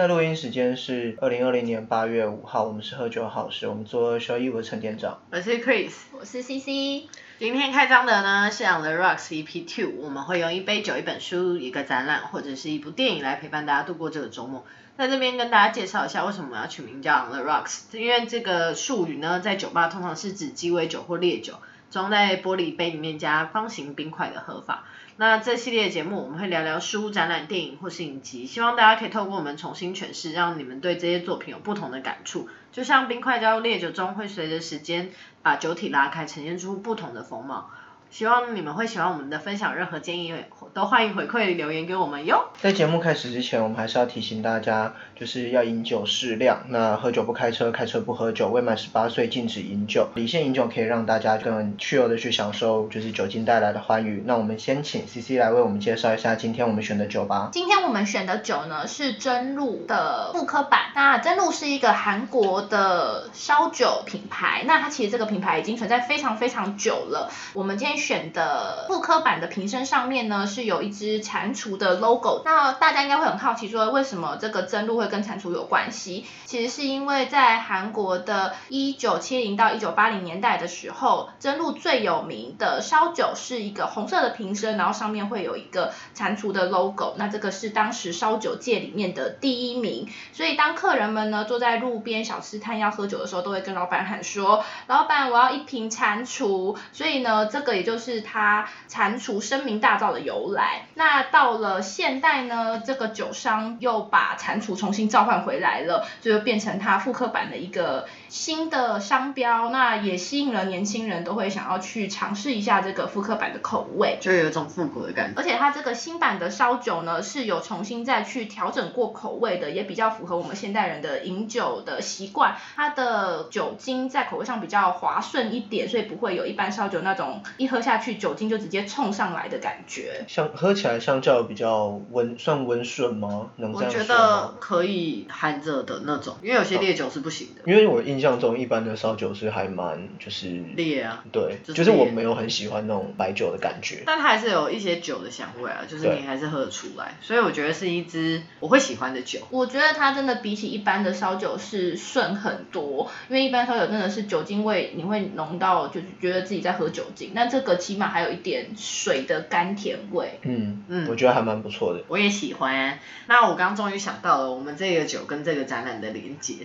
在录音时间是二零二零年八月五号，我们是喝酒好事，我们做二休一，我是陈店长。我是 Chris，我是 CC。今天开张的呢是 On the Rocks EP Two，我们会用一杯酒、一本书、一个展览或者是一部电影来陪伴大家度过这个周末。在这边跟大家介绍一下为什么要取名叫 On the Rocks，因为这个术语呢在酒吧通常是指鸡尾酒或烈酒装在玻璃杯里面加方形冰块的喝法。那这系列节目我们会聊聊书、展览、电影或是影集，希望大家可以透过我们重新诠释，让你们对这些作品有不同的感触。就像冰块加入烈酒中，会随着时间把酒体拉开，呈现出不同的风貌。希望你们会喜欢我们的分享，任何建议都欢迎回馈留言给我们哟。在节目开始之前，我们还是要提醒大家，就是要饮酒适量。那喝酒不开车，开车不喝酒，未满十八岁禁止饮酒。理性饮酒可以让大家更自由的去享受，就是酒精带来的欢愉。那我们先请 C C 来为我们介绍一下今天我们选的酒吧。今天我们选的酒呢是真露的复刻版。那真露是一个韩国的烧酒品牌，那它其实这个品牌已经存在非常非常久了。我们今天。选的复刻版的瓶身上面呢是有一只蟾蜍的 logo，那大家应该会很好奇说为什么这个真露会跟蟾蜍有关系？其实是因为在韩国的一九七零到一九八零年代的时候，真露最有名的烧酒是一个红色的瓶身，然后上面会有一个蟾蜍的 logo，那这个是当时烧酒界里面的第一名，所以当客人们呢坐在路边小吃摊要喝酒的时候，都会跟老板喊说，老板我要一瓶蟾蜍，所以呢这个也就。就是它蟾蜍声名大噪的由来。那到了现代呢，这个酒商又把蟾蜍重新召唤回来了，就变成它复刻版的一个新的商标。那也吸引了年轻人都会想要去尝试一下这个复刻版的口味，就有一种复古的感觉。而且它这个新版的烧酒呢，是有重新再去调整过口味的，也比较符合我们现代人的饮酒的习惯。它的酒精在口味上比较滑顺一点，所以不会有一般烧酒那种一喝。下去酒精就直接冲上来的感觉，像喝起来相较比较温，算温顺吗？能这样说我觉得可以含着的那种，因为有些烈酒是不行的。因为我印象中一般的烧酒是还蛮就是烈啊，对，就是我没有很喜欢那种白酒的感觉。但它还是有一些酒的香味啊，就是你还是喝得出来，所以我觉得是一支我会喜欢的酒。我觉得它真的比起一般的烧酒是顺很多，因为一般烧酒真的是酒精味你会浓到就是觉得自己在喝酒精，那这个。起码还有一点水的甘甜味。嗯嗯，我觉得还蛮不错的。我也喜欢。那我刚刚终于想到了，我们这个酒跟这个展览的连接，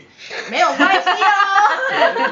没有关系哦。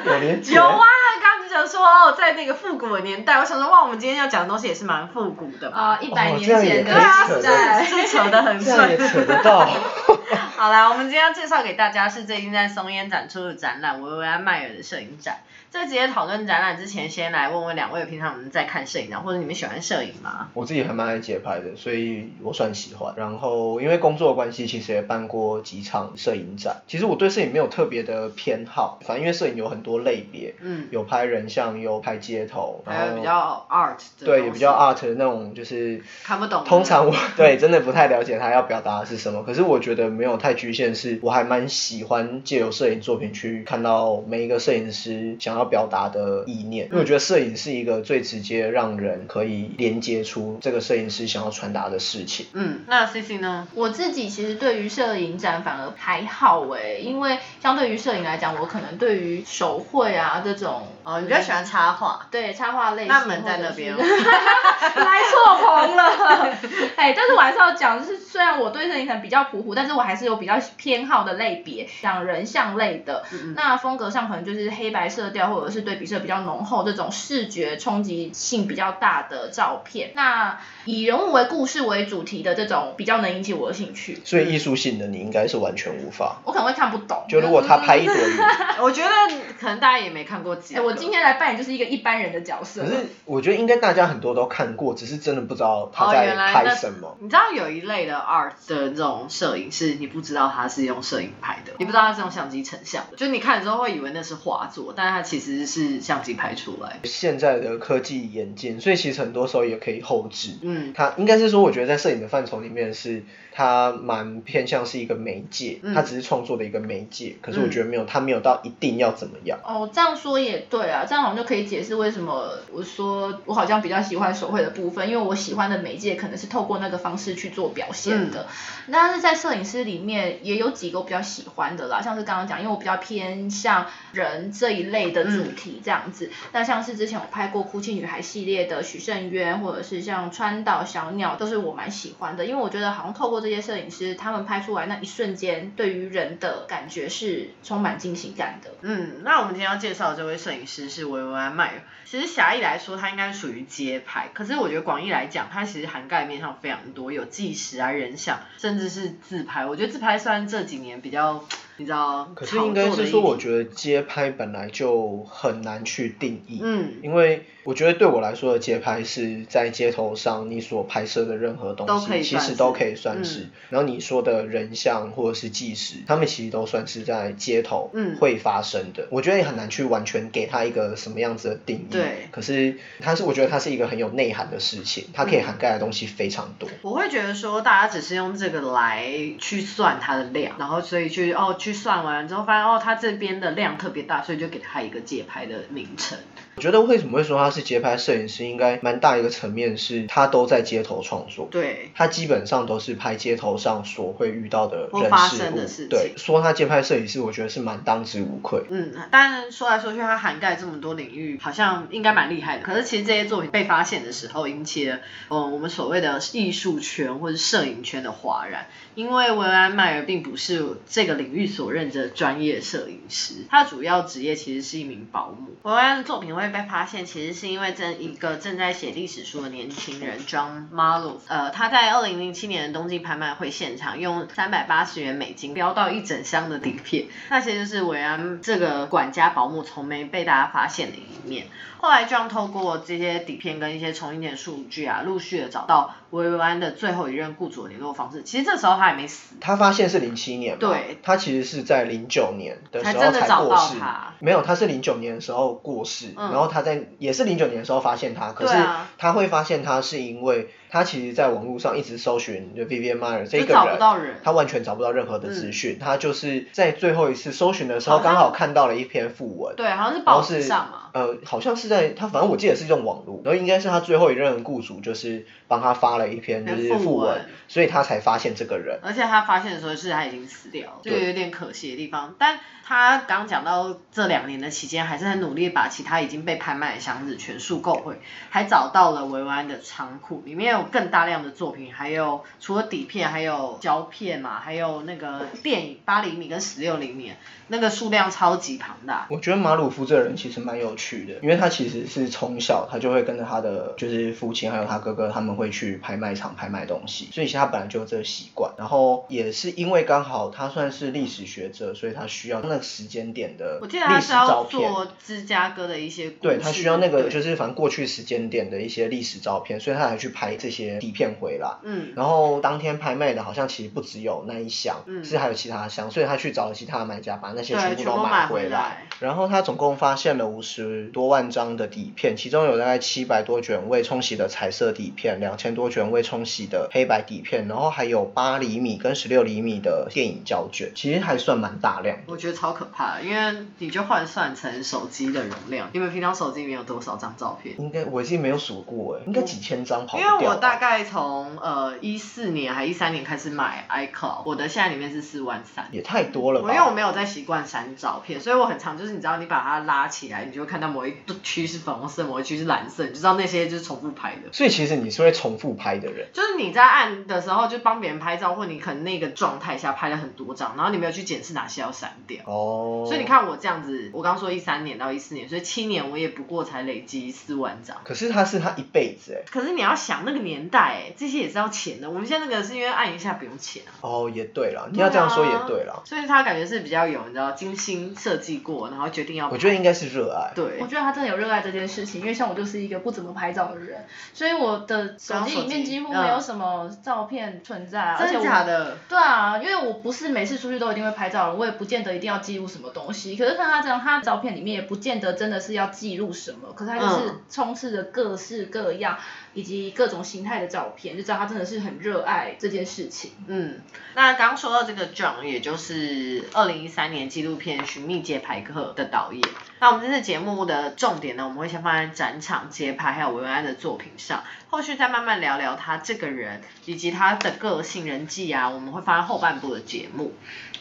有连接。有啊，刚刚讲说在那个复古的年代，我想说哇，我们今天要讲的东西也是蛮复古的。啊，一百年前的对啊，是扯得很顺。扯得到。好啦，我们今天要介绍给大家是最近在松烟展出的展览——维维安迈尔的摄影展。在直接讨论展览之前，先来问问两位，平常你们在看摄影啊，或者你们喜欢摄影吗？我自己还蛮爱街拍的，所以我算喜欢。然后因为工作的关系，其实也办过几场摄影展。其实我对摄影没有特别的偏好，反正因为摄影有很多类别，嗯，有拍人像，有拍街头，还有比较 art，对，也比较 art 的那种，就是看不懂。通常我 对真的不太了解他要表达的是什么，可是我觉得没有太局限，是我还蛮喜欢借由摄影作品去看到每一个摄影师想要表达的。意念，因为我觉得摄影是一个最直接让人可以连接出这个摄影师想要传达的事情。嗯，那 C C 呢？我自己其实对于摄影展反而还好哎，因为相对于摄影来讲，我可能对于手绘啊这种，哦，你比较喜欢插画，对插画类型。那门在那边，来错棚了。哎，但是我还是要讲，就是虽然我对摄影展比较普普，但是我还是有比较偏好的类别，像人像类的，那风格上可能就是黑白色调，或者是对比色比较。浓厚这种视觉冲击性比较大的照片，那以人物为故事为主题的这种比较能引起我的兴趣。所以艺术性的你应该是完全无法。我可能会看不懂。就如果他拍一朵云，我觉得可能大家也没看过。哎，我今天来扮演就是一个一般人的角色。可是我觉得应该大家很多都看过，只是真的不知道他在拍什么。你知道有一类的 art 的这种摄影是你不知道他是用摄影拍的，你不知道他是用相机成像的，就你看的时候会以为那是画作，但是他其实是相机。拍出来，现在的科技眼进，所以其实很多时候也可以后置。嗯，它应该是说，我觉得在摄影的范畴里面是。它蛮偏向是一个媒介，它只是创作的一个媒介，可是我觉得没有，它没有到一定要怎么样。哦，这样说也对啊，这样好像就可以解释为什么我说我好像比较喜欢手绘的部分，因为我喜欢的媒介可能是透过那个方式去做表现的。但是在摄影师里面面也有几个我比较喜欢的啦，像是刚刚讲，因为我比较偏向人这一类的主题这样子。那像是之前我拍过《哭泣女孩》系列的许胜渊，或者是像川岛小鸟，都是我蛮喜欢的，因为我觉得好像透过这些摄影师，他们拍出来那一瞬间，对于人的感觉是充满惊喜感的。嗯，那我们今天要介绍的这位摄影师是维维安迈尔。其实狭义来说，他应该属于街拍，可是我觉得广义来讲，他其实涵盖面上非常多，有纪实啊、人像，甚至是自拍。我觉得自拍算这几年比较。你知道？可是应该是说，我觉得街拍本来就很难去定义。嗯。因为我觉得对我来说的街拍是在街头上你所拍摄的任何东西，其实都可以算是。然后你说的人像或者是纪实，他们其实都算是在街头会发生的。我觉得也很难去完全给他一个什么样子的定义。对。可是它是，我觉得它是一个很有内涵的事情，它可以涵盖的东西非常多。我会觉得说，大家只是用这个来去算它的量，然后所以去哦。去算完之后，发现哦，它这边的量特别大，所以就给他一个解牌的名称。我觉得为什么会说他是街拍摄影师，应该蛮大一个层面是，他都在街头创作。对。他基本上都是拍街头上所会遇到的人事物。对，说他街拍摄影师，我觉得是蛮当之无愧。嗯，但说来说去，他涵盖这么多领域，好像应该蛮厉害的。可是其实这些作品被发现的时候，引起了嗯我们所谓的艺术圈或者摄影圈的哗然，因为维安迈尔并不是这个领域所认知的专业摄影师，他主要职业其实是一名保姆。维安的作品会。会被发现，其实是因为这一个正在写历史书的年轻人 John Marlow，呃，他在二零零七年的冬季拍卖会现场用三百八十元美金标到一整箱的底片，那些就是韦安这个管家保姆从没被大家发现的一面。后来 John 透过这些底片跟一些重印点数据啊，陆续的找到维安的最后一任雇主的联络方式。其实这时候他还没死，他发现是零七年，对，他其实是在零九年的时候才过世，没有，他是零九年的时候过世，然后他在也是零九年的时候发现他，可是他会发现他是因为。他其实，在网络上一直搜寻就 Vivian Meyer 这个人，他完全找不到任何的资讯。他就是在最后一次搜寻的时候，刚好看到了一篇副文。对，好像是报纸上嘛。呃，好像是在他，反正我记得是用网络，然后应该是他最后一任雇主，就是帮他发了一篇就是副文，所以他才发现这个人。而且他发现的时候是他已经死掉了，就有点可惜的地方。但他刚讲到这两年的期间，还是很努力把其他已经被拍卖的箱子全数购回，还找到了维安的仓库，里面有。更大量的作品，还有除了底片，还有胶片嘛，还有那个电影八厘米跟十六厘米，那个数量超级庞大。我觉得马鲁夫这个人其实蛮有趣的，因为他其实是从小他就会跟着他的就是父亲还有他哥哥，他们会去拍卖场拍卖东西，所以其实他本来就有这个习惯。然后也是因为刚好他算是历史学者，所以他需要那个时间点的历史照片。做芝加哥的一些对他需要那个就是反正过去时间点的一些历史照片，所以他才去拍这。些底片回来，嗯，然后当天拍卖的好像其实不只有那一箱，嗯，是还有其他箱，所以他去找了其他的买家，把那些全部都买回来。然后他总共发现了五十多万张的底片，其中有大概七百多卷未冲洗的彩色底片，两千多卷未冲洗的黑白底片，然后还有八厘米跟十六厘米的电影胶卷，其实还算蛮大量。我觉得超可怕，因为你就换算成手机的容量，你们平常手机里面有多少张照片？应该我已经没有数过哎，应该几千张跑不掉。因为我大概从呃一四年还一三年开始买 iCloud，我的现在里面是四万三，也太多了吧？因为我没有在习惯删照片，所以我很常就是你知道你把它拉起来，你就会看到某一区是粉红色，某一区是蓝色，你就知道那些就是重复拍的。所以其实你是会重复拍的人，就是你在按的时候就帮别人拍照，或你可能那个状态下拍了很多张，然后你没有去检视哪些要删掉。哦。所以你看我这样子，我刚说一三年到一四年，所以七年我也不过才累积四万张。可是他是他一辈子哎。可是你要想那个年代哎，这些也是要钱的。我们现在那个是因为按一下不用钱啊。哦，也对了，你要这样说也对了。所以他感觉是比较有你知道精心设计过，然后决定要。我觉得应该是热爱。对。我觉得他真的有热爱这件事情，因为像我就是一个不怎么拍照的人，所以我的手机里面几乎没有什么照片存在。真的假的？对啊，因为我不是每次出去都一定会拍照的，我也不见得一定要记录什么东西。可是看他这样，他照片里面也不见得真的是要记录什么，可是他就是充斥着各式各样。以及各种形态的照片，就知道他真的是很热爱这件事情。嗯，那刚说到这个 John，也就是二零一三年纪录片《寻觅街拍客》的导演。那我们这次节目的重点呢，我们会先放在展场、街拍还有维维安的作品上，后续再慢慢聊聊他这个人以及他的个性、人际啊，我们会放在后半部的节目。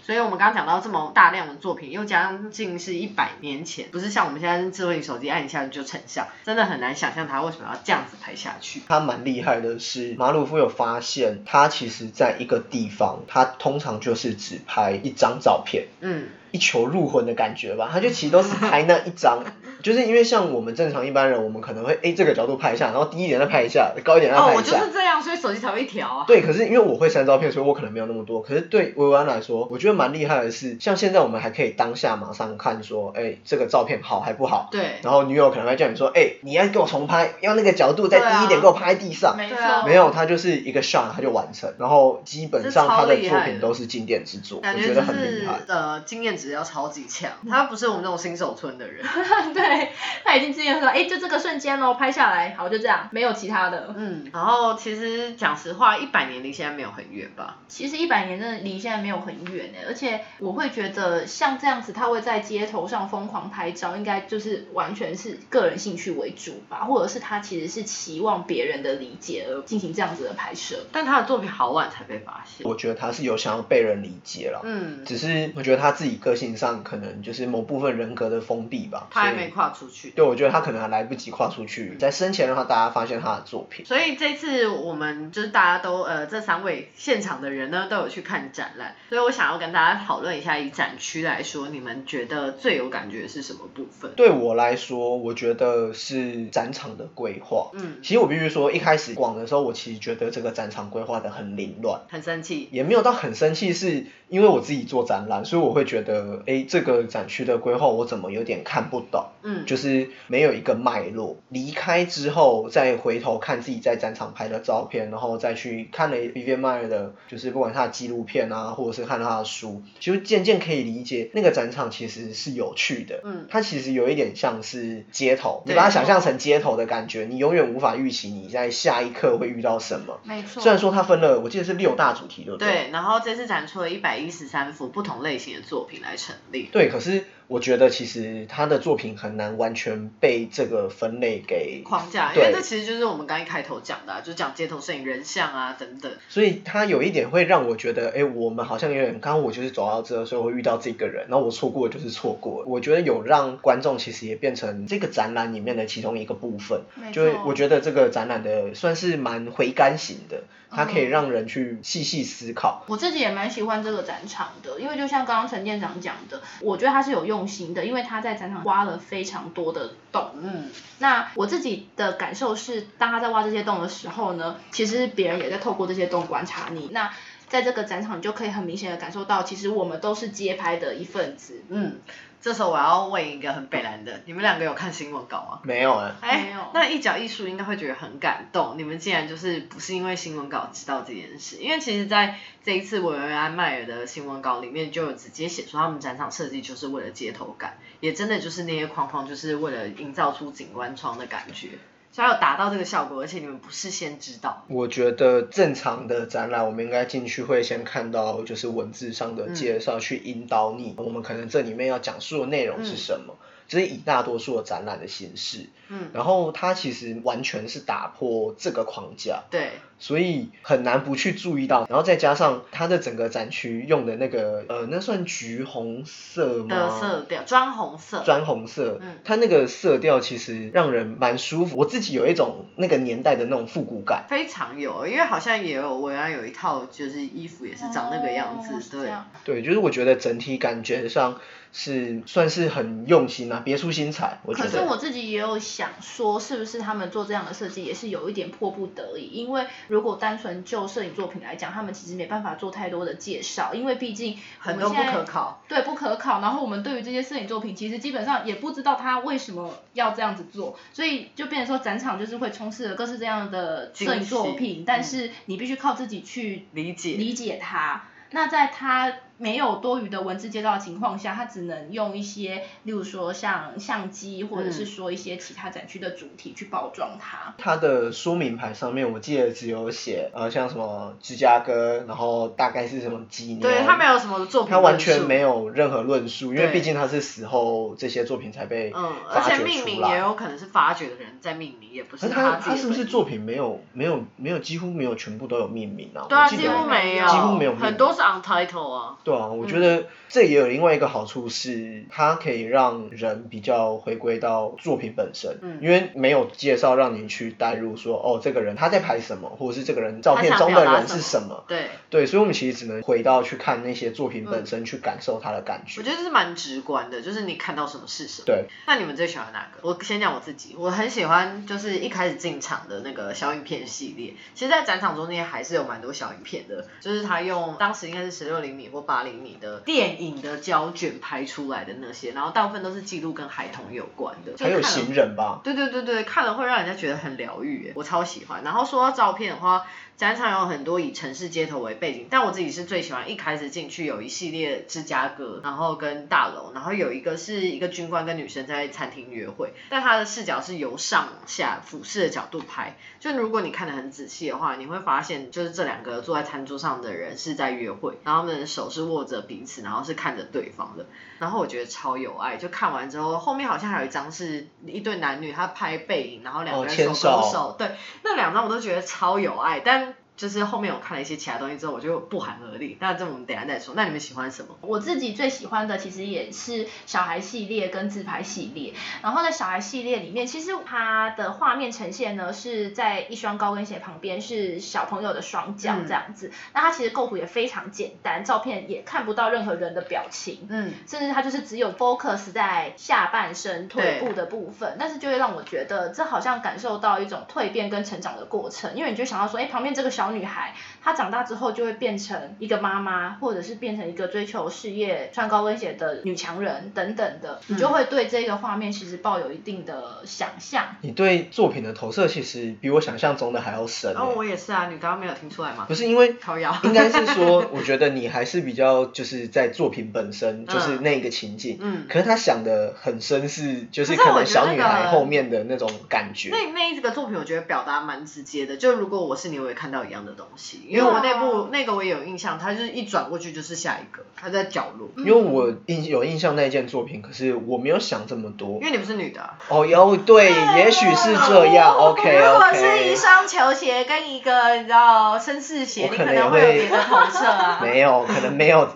所以我们刚刚讲到这么大量的作品，又将近是一百年前，不是像我们现在智慧型手机按一下就成像，真的很难想象他为什么要这样子拍下去。他蛮厉害的是，马鲁夫有发现，他其实在一个地方，他通常就是只拍一张照片，嗯，一球入魂的感觉吧。他就其实都是 拍那一张，就是因为像我们正常一般人，我们可能会哎这个角度拍一下，然后低一点再拍一下，高一点再哦，我就拍一下。是这样，所以手机才会一条啊。对，可是因为我会删照片，所以我可能没有那么多。可是对维维安来说，我觉得蛮厉害的是，像现在我们还可以当下马上看说，哎，这个照片好还不好。对，然后女友可能会叫你说，哎，你要给我重拍，要那个角度再低一点，给我拍地上。没错，没有，他就是一个 shot 他就完成，然后基本上他的作品都是经典之作，我觉得很厉害。呃经验值要超级强，他不是我们这种新手村的人。对，他已经之前说，哎，就这个瞬间喽，拍下来，好，就这样，没有其他的。嗯，然后其实讲实话，一百年离现在没有很远吧？其实一百年真的离现在没有很远呢，而且我会觉得像这样子，他会在街头上疯狂拍照，应该就是完全是个人兴趣为主吧，或者是他其实是期望别人的理解而进行这样子的拍摄。但他的作品好晚才被发现。我觉得他是有想要被人理解了，嗯，只是我觉得他自己个性上可能就是某部分人格的封闭吧。他还没跨出去。对，我觉得他可能还来不及跨出去，在生前的话大家发现他的作品。所以这次我们就是大家都呃这三位现场的人呢都有去看展览，所以我想要跟大家讨论一下，以展区来说，你们觉得最有感觉是什么部分？对我来说，我觉得是展场的规划。嗯，其实我必须说，一开始逛的时候，我其实觉得这个展场规划的很凌乱。很生气。也没有到很生气，是因为我自己做展览，所以我会觉得，哎，这个展区的规划我怎么有点看不懂，嗯，就是没有一个脉络。离开之后，再回头看自己在展场拍的照片，然后再去看了 Vivian Maier 的，就是不管他的纪录片啊，或者是看他的书，其实渐渐可以理解那个展场其实是有趣的。嗯它其实有一点像是街头，你把它想象成街头的感觉，你永远无法预期你在下一刻会遇到什么。没错虽然说它分了，我记得是六大主题，对不对对，然后这次展出了一百一十三幅不同类型的作品来成立。对，可是我觉得其实他的作品很难完全被这个分类给框架，因为这其实就是我们刚一开头讲的、啊，就讲街头摄影、人像啊等等。所以他有一点会让我觉得，哎，我们好像有点，刚刚我就是走到这，所以我会遇到这个人，然后我错过就是错过。我觉得有让观众其实也变成这个展览里面的其中一个部分，没就是我觉得这个展览的算是蛮回甘型的，它可以嗯让人去细细思考。我自己也蛮喜欢这个展场的，因为就像刚刚陈店长讲的，我觉得它是有用心的，因为他在展场挖了非常多的洞。嗯，那我自己的感受是，当他在挖这些洞的时候呢，其实别人也在透过这些洞观察你。那在这个展场，你就可以很明显的感受到，其实我们都是街拍的一份子。嗯，这时候我要问一个很北蓝的，你们两个有看新闻稿吗？没有啊，哎没有，那一角艺术应该会觉得很感动。你们竟然就是不是因为新闻稿知道这件事？因为其实在这一次维维安迈尔的新闻稿里面就有直接写出，他们展场设计就是为了街头感，也真的就是那些框框就是为了营造出景观窗的感觉，所以它有达到这个效果，而且你们不是先知道。我觉得正常的展览，我们应该进去会先看到就是文字上的介绍，去引导你，我们可能这里面要讲述的内容是什么。这是以大多数的展览的形式，嗯，然后它其实完全是打破这个框架，对，所以很难不去注意到。然后再加上它的整个展区用的那个呃，那算橘红色吗？的色调砖红色，砖红色，嗯它那个色调其实让人蛮舒服。我自己有一种那个年代的那种复古感。非常有，因为好像也有维安有一套就是衣服也是长那个样子，对对，就是我觉得整体感觉上是算是很用心啊，别出心裁。我觉得。可是我自己也有想说，是不是他们做这样的设计也是有一点迫不得已？因为如果单纯就摄影作品来讲，他们其实没办法做太多的介绍，因为毕竟很多不可考。对，不可考。然后我们对于这些摄影作品，其实基本上也不知道他为什么要这样子做，所以就变成说展场就是会充斥着各式各样的摄影作品，但嗯是你必须靠自己去理解理解它。那在他没有多余的文字介绍的情况下，他只能用一些，例如说像相机，或者是说一些其他展区的主题去包装它。它的说明牌上面，我记得只有写呃像什么芝加哥，然后大概是什么几年。对他没有什么作品他完全没有任何论述，因为对毕竟他是死后这些作品才被嗯，而且命名。也有可能是发掘的人在命名，也不是他他是不是作品没有没有没有几乎没有全部都有命名啊？对啊，几乎没有，几乎没有很多是 untitled 啊。对啊，我觉得这也有另外一个好处是，它可以让人比较回归到作品本身，嗯因为没有介绍让你去带入说，哦，这个人他在拍什么，或者是这个人照片中的人是什么。对，对，所以我们其实只能回到去看那些作品本身，去感受它的感觉。我觉得这是蛮直观的，就是你看到什么是什么。对，那你们最喜欢哪个？我先讲我自己，我很喜欢就是一开始进场的那个小影片系列。其实，在展场中间还是有蛮多小影片的，就是他用当时应该是十六厘米或八厘米的电影的胶卷拍出来的那些，然后大部分都是记录跟孩童有关的。就还有行人吧，对对对对，看了会让人家觉得很疗愈耶，我超喜欢。然后说到照片的话，展场有很多以城市街头为背景，但我自己是最喜欢一开始进去有一系列芝加哥，然后跟大楼，然后有一个是一个军官跟女生在餐厅约会，但他的视角是由上往下俯视的角度拍，就如果你看得很仔细的话，你会发现就是这两个坐在餐桌上的人是在约会，然后他们的手是握着彼此，然后是看着对方的。然后我觉得超有爱，就看完之后，后面好像还有一张是一对男女，他拍背影，然后两个哦人手勾手，对，那两张我都觉得超有爱，但就是后面我看了一些其他东西之后，我就不寒而栗。那这我们等下再说。那你们喜欢什么？我自己最喜欢的其实也是小孩系列跟自拍系列。然后在小孩系列里面，其实它的画面呈现呢是在一双高跟鞋旁边是小朋友的双脚嗯这样子。那它其实构图也非常简单，照片也看不到任何人的表情。嗯，甚至它就是只有 focus 在下半身腿部的部分，但是就会让我觉得这好像感受到一种蜕变跟成长的过程，因为你就想到说，哎，旁边这个小女孩，她长大之后就会变成一个妈妈，或者是变成一个追求事业、穿高跟鞋的女强人等等的，你就会对这个画面其实抱有一定的想象。你对作品的投射其实比我想象中的还要深、欸。哦，我也是啊，你刚刚没有听出来吗不？是因为应该是说，我觉得你还是比较就是在作品本身，就是那个情境。嗯可是他想的很深是，就是可能小女孩后面的那种感觉。那那一个作品，我觉得表达蛮直接的。就如果我是你，我也看到一样的东西，因为我那部那个我也有印象，他就是一转过去就是下一个，他在角落。因为我印有印象那件作品，可是我没有想这么多因。为你不是女的啊、哦，有对，也许是这样。OK 如果是一。双球鞋跟一个你知道绅士鞋，可能也可能会有会别的投射啊。没有，可能没有，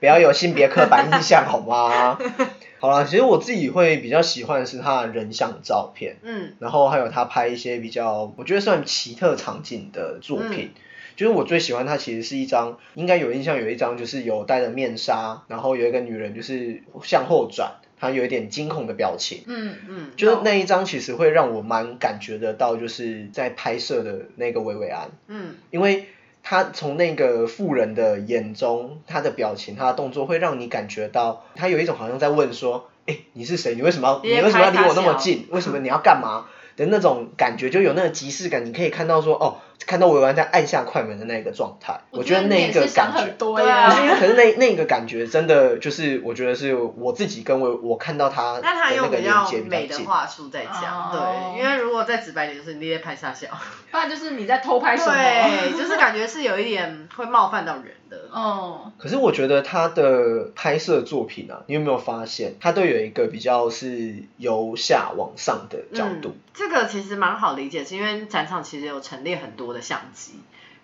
不要有性别刻板印象好吗？好了，其实我自己会比较喜欢的是他的人像照片。嗯然后还有他拍一些比较，我觉得算奇特场景的作品。嗯就是我最喜欢他其实是一张，应该有印象有一张就是有戴着面纱，然后有一个女人就是向后转，她有一点惊恐的表情。嗯，嗯，就是那一张其实会让我蛮感觉得到，就是在拍摄的那个薇薇安，嗯因为他从那个富人的眼中，他的表情、他的动作会让你感觉到，他有一种好像在问说，哎、你是谁？你为什么要你为什么要离我那么近？为什么你要干嘛？的那种感觉，就有那个即视感，你可以看到说，哦，看到维维安在按下快门的那个状态，我觉得那一个感觉很。多对啊可是因呀。为可是那那个感觉真的就是，我觉得是我自己跟我我看到他 的那他用比较。美的话术在讲，哦对，因为如果再直白点就是你在拍傻笑，不然就是你在偷拍什么？对，就是感觉是有一点会冒犯到人的。哦，可是我觉得他的拍摄作品啊，你有没有发现，他都有一个比较是由下往上的角度。嗯。这个其实蛮好理解，是因为展场其实有陈列很多的相机，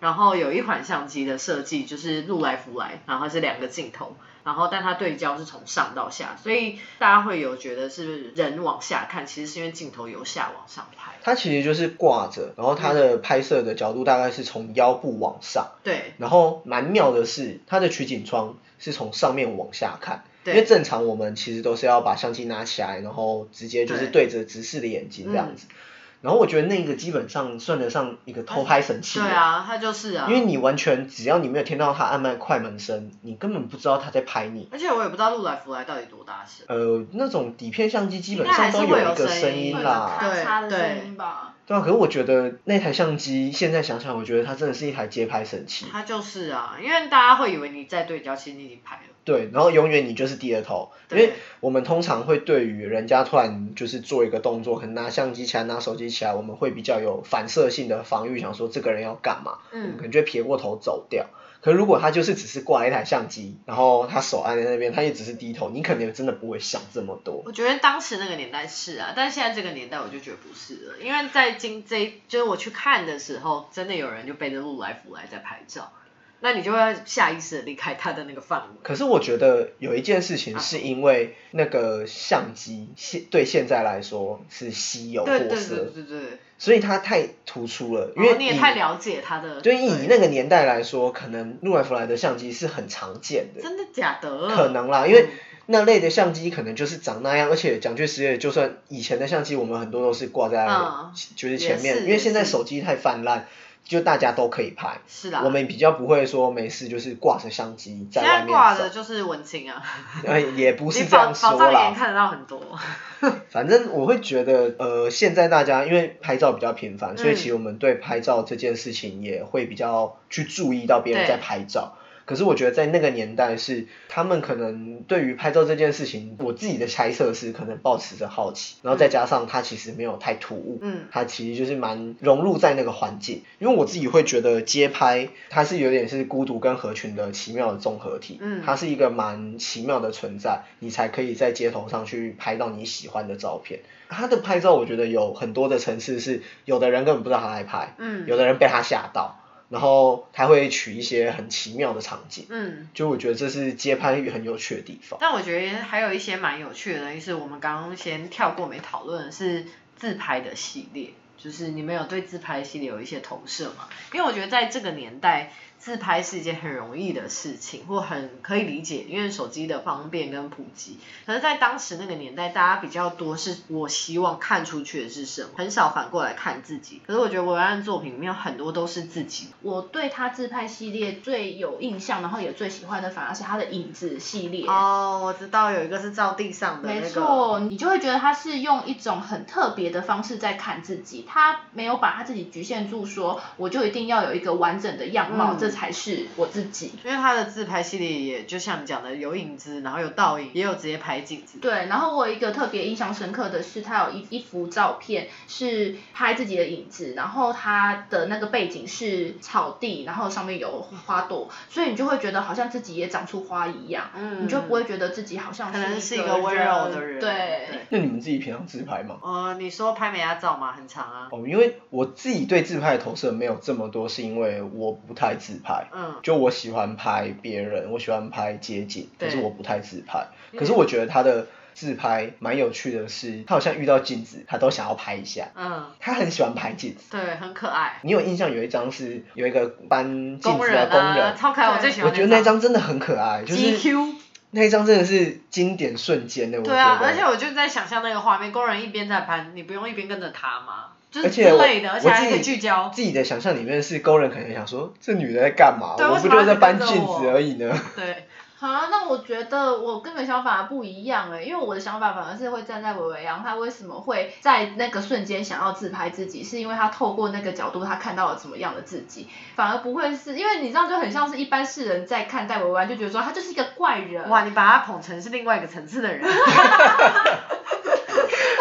然后有一款相机的设计就是路来福来，然后是两个镜头，然后但它对焦是从上到下，所以大家会有觉得是人往下看，其实是因为镜头由下往上拍。它其实就是挂着，然后它的拍摄的角度大概是从腰部往上，对然后蛮妙的是，它的取景窗是从上面往下看。因为正常我们其实都是要把相机拿起来，然后直接就是对着直视的眼睛这样子。然后我觉得那个基本上算得上一个偷拍神器。对。啊，它就是啊。因为你完全只要你没有听到他按麦快门声，你根本不知道他在拍你。而且我也不知道路来福来到底多大声。呃，那种底片相机基本上都有一个声音啦。咔嚓的对声音吧。对啊，可是我觉得那台相机现在想想，我觉得它真的是一台街拍神器。它就是啊，因为大家会以为你在对焦，其实你已经拍了。对，然后永远你就是低着头，因对为我们通常会对于人家突然就是做一个动作，可能拿相机起来、拿手机起来，我们会比较有反射性的防御，想说这个人要干嘛，我们嗯可能就会撇过头走掉。可如果他就是只是挂一台相机，然后他手按在那边，他也只是低头，你可能真的不会想这么多。我觉得当时那个年代是啊，但现在这个年代我就觉得不是了，因为在今这就是我去看的时候，真的有人就背着路来福来在拍照，那你就会下意识的离开他的那个范围。可是我觉得有一件事情是因为那个相机现对现在来说是稀有对对货色对，对对，所以它太突出了，因为你也太了解它的，对以那个年代来说，可能路来福莱的相机是很常见的，真的假的？可能啦，因为嗯。那类的相机可能就是长那样，而且讲句实在，就算以前的相机，我们很多都是挂在嗯。就是前面，因为现在手机太泛滥，就大家都可以拍。是啦，我们比较不会说没事就是挂着相机在外面走挂的，就是文青啊，呃，也不是这样宝说啦也。看得到很多。反正我会觉得，呃，现在大家因为拍照比较频繁，所以嗯其实我们对拍照这件事情也会比较去注意到别人在拍照。可是我觉得在那个年代是，他们可能对于拍照这件事情，我自己的猜测是可能保持着好奇，然后再加上他其实没有太突兀，嗯他其实就是蛮融入在那个环境。因为我自己会觉得街拍它是有点是孤独跟合群的奇妙的综合体，嗯它是一个蛮奇妙的存在，你才可以在街头上去拍到你喜欢的照片。他的拍照我觉得有很多的层次是，有的人根本不知道他在拍，嗯有的人被他吓到，然后他会取一些很奇妙的场景，嗯，就我觉得这是街拍很有趣的地方。但我觉得还有一些蛮有趣的东西，是我们刚刚先跳过没讨论的是自拍的系列，就是你们有对自拍系列有一些投射吗？因为我觉得在这个年代，自拍是一件很容易的事情，或很可以理解，因为手机的方便跟普及。可是，在当时那个年代，大家比较多是我希望看出去的是什么，很少反过来看自己。可是我觉得文案作品里面有很多都是自己，我对他自拍系列最有印象，然后也最喜欢的，反而是他的影子系列。哦，我知道有一个是照地上的那个，没错，你就会觉得他是用一种很特别的方式在看自己，他没有把他自己局限住说，我就一定要有一个完整的样貌，嗯这才是我自己。因为他的自拍系列也就像你讲的，有影子，然后有倒影，也有直接拍镜子。对，然后我有一个特别印象深刻的是，他有一一幅照片是拍自己的影子，然后他的那个背景是草地，然后上面有花朵，所以你就会觉得好像自己也长出花一样，嗯你就不会觉得自己好像可能是一一个温柔的人。对。对。那你们自己平常自拍吗？呃，你说拍美亚照吗？很长啊。哦，因为我自己对自拍的投射没有这么多，是因为我不太自拍。嗯。就我喜欢拍别人，我喜欢拍街景，可对是我不太自拍。可是我觉得他的自拍蛮有趣的是，他好像遇到镜子，他都想要拍一下。嗯，他很喜欢拍镜子。对，很可爱。你有印象有一张是有一个搬镜工子的工人，超可爱，我最喜欢我觉得那张真的很可爱，就是 GQ。那一张真的是经典瞬间的，我觉得。对啊，而且我就在想象那个画面，工人一边在拍，你不用一边跟着他吗？就是之而且我类的，而且还可以我自己聚焦。自己的想象里面是工人可能想说，这女的在干嘛？我不就是在搬镜子而已呢？对，啊，那我觉得我跟你们想法不一样哎，因为我的想法反而是会站在维维扬，他为什么会在那个瞬间想要自拍自己，是因为他透过那个角度，他看到了怎么样的自己，反而不会是因为你知道就很像是一般世人在看待维维扬，就觉得说他就是一个怪人，哇，你把他捧成是另外一个层次的人。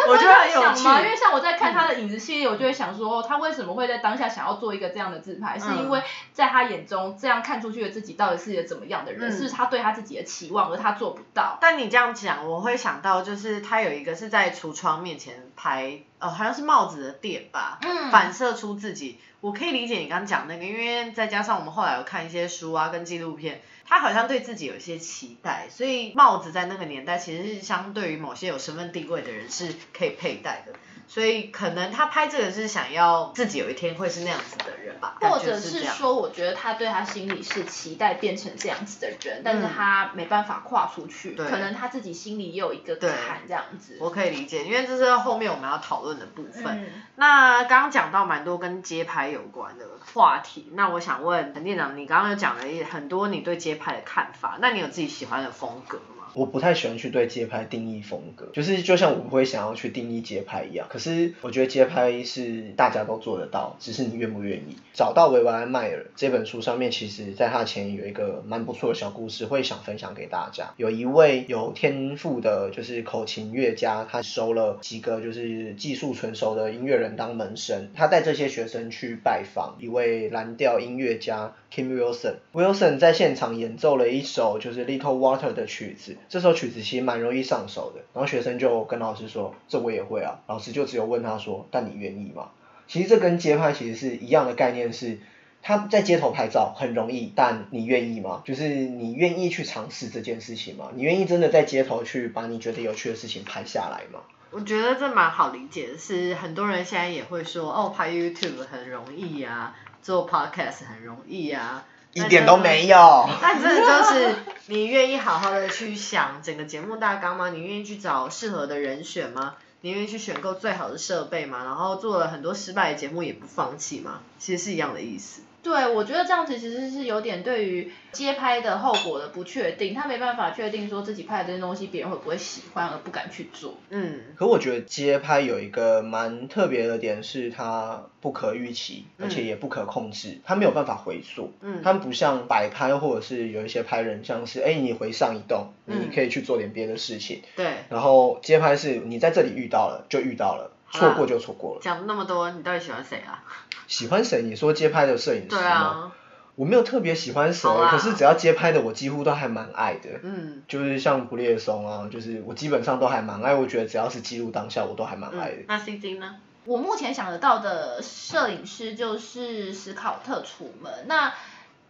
我觉得很有想吗？因为。像我在看他的影子系列，我就会想说，他为什么会在当下想要做一个这样的自拍？是因为在他眼中，这样看出去的自己到底是一个怎么样的人？嗯是是他对他自己的期望，而他做不到？但你这样讲，我会想到就是他有一个是在橱窗面前拍，呃，好像是帽子的店吧，嗯反射出自己。我可以理解你刚刚讲那个，因为再加上我们后来有看一些书啊跟纪录片，他好像对自己有一些期待，所以帽子在那个年代其实是相对于某些有身份地位的人是可以佩戴的。所以可能他拍这个是想要自己有一天会是那样子的人吧，或者是说，我觉得他对他心里是期待变成这样子的人，但是他没办法跨出去，对可能他自己心里也有一个对坎这样子。我可以理解，因为这是后面我们要讨论的部分。嗯，那刚刚讲到蛮多跟街拍有关的话题，那我想问陈店长，你刚刚有讲了一很多你对街拍的看法，那你有自己喜欢的风格吗？我不太喜欢去对街拍定义风格，就是就像我不会想要去定义街拍一样。可是我觉得街拍是大家都做得到，只是你愿不愿意。找到维维安迈尔这本书上面，其实在他前有一个蛮不错的小故事，会想分享给大家。有一位有天赋的，就是口琴乐家，他收了几个就是技术纯熟的音乐人当门生，他带这些学生去拜访一位蓝调音乐家 Kim Wilson。Wilson 在现场演奏了一首就是 Little Water 的曲子，这首曲子其实蛮容易上手的。然后学生就跟老师说：“这我也会啊。”老师就只有问他说：“但你愿意吗？”其实这跟街拍其实是一样的概念，是他在街头拍照很容易，但你愿意吗？就是你愿意去尝试这件事情吗？你愿意真的在街头去把你觉得有趣的事情拍下来吗？我觉得这蛮好理解的，是很多人现在也会说，哦，拍 YouTube 很容易啊，做 Podcast 很容易啊，一点都没有。那真的就是你愿意好好的去想整个节目大纲吗？你愿意去找适合的人选吗？你愿意去选购最好的设备吗？然后做了很多失败的节目也不放弃吗？其实是一样的意思。对，我觉得这样子其实是有点对于街拍的后果的不确定，他没办法确定说自己拍的这些东西别人会不会喜欢而不敢去做。嗯，可我觉得街拍有一个蛮特别的点是它不可预期，而且也不可控制，它没有办法回溯。嗯它不像摆拍或者是有一些拍人像是，哎，你回上一栋，你可以去做点别的事情。对。然后街拍是你在这里遇到了就遇到了，错过就错过了。讲那么多，你到底喜欢谁啊？喜欢谁？你说街拍的摄影师对吗？啊，我没有特别喜欢谁，可是只要街拍的我几乎都还蛮爱的。嗯就是像不列松啊，就是我基本上都还蛮爱，我觉得只要是记录当下，我都还蛮爱的。嗯，那 C C 呢？我目前想得到的摄影师就是史考特·楚门。那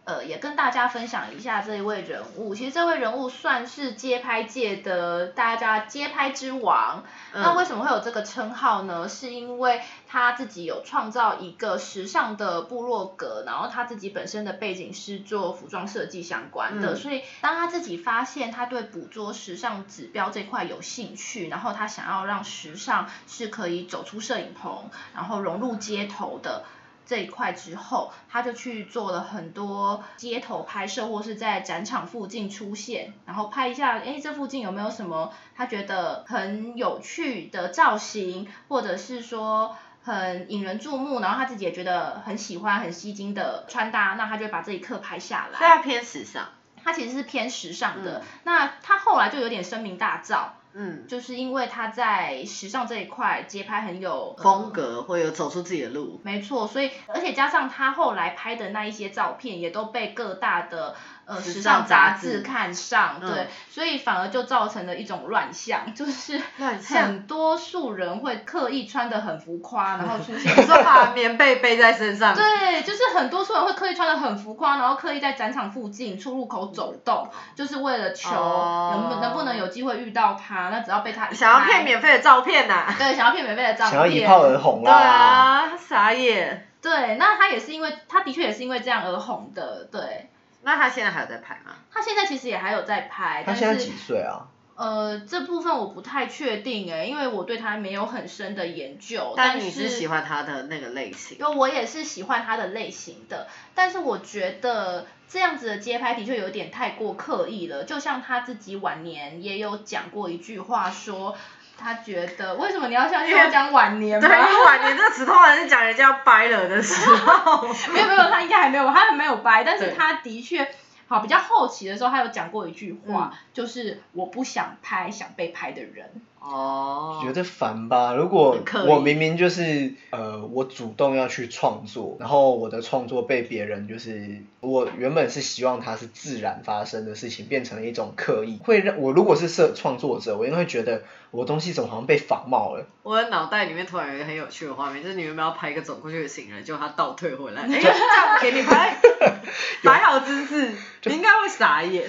呃，也跟大家分享一下这一位人物。其实这位人物算是街拍界的大家街拍之王。嗯那为什么会有这个称号呢？是因为他自己有创造一个时尚的部落格，然后他自己本身的背景是做服装设计相关的，嗯所以当他自己发现他对捕捉时尚指标这块有兴趣，然后他想要让时尚是可以走出摄影棚，然后融入街头的。这一块之后，他就去做了很多街头拍摄，或是在展场附近出现，然后拍一下，哎，这附近有没有什么他觉得很有趣的造型，或者是说很引人注目，然后他自己也觉得很喜欢、很吸睛的穿搭，那他就会把这一刻拍下来。所以他偏时尚。他其实是偏时尚的，嗯那他后来就有点声名大噪，嗯，就是因为他在时尚这一块街拍很有呃风格会有走出自己的路。没错，所以而且加上他后来拍的那一些照片，也都被各大的呃时时尚杂志志看上，嗯对，所以反而就造成了一种乱象，就是很多数人会刻意穿的很浮夸，然后出现你说把棉被背在身上。对，就是很多数人会刻意穿的很浮夸，然后刻意在展场附近出入口走动，就是为了求哦能不能不能有机会遇到他，那只要被他想要拍骗免费的照片呐、对，想要骗免费的照片，想要一炮而红对啦。啊，傻眼。对，那他也是因为他的确也是因为这样而红的，对。那他现在还有在拍吗？他现在其实也还有在拍，但他现在几是岁啊？呃这部分我不太确定哎，因为我对他没有很深的研究。但但你是喜欢他的那个类型。因为我也是喜欢他的类型的，但是我觉得这样子的街拍的确有点太过刻意了。就像他自己晚年也有讲过一句话说，他觉得为什么你要相信我讲晚年吗对，？因为晚年这个词通常是讲人家要掰了的时候。没有没有，他应该还没有，他还没有掰，但是他的确。好，比较后期的时候，他有讲过一句话，嗯就是我不想拍想被拍的人。哦。觉得烦吧？如果我明明就是呃，我主动要去创作，然后我的创作被别人就是我原本是希望它是自然发生的事情，变成了一种刻意，会让我如果是设创作者，我应该会觉得我的东西怎么好像被仿冒了。我的脑袋里面突然有一个很有趣的画面，就是你原本要拍一个走过去的行人，结果他倒退回来，哎、这样给你拍，摆好姿势，你应该会傻眼。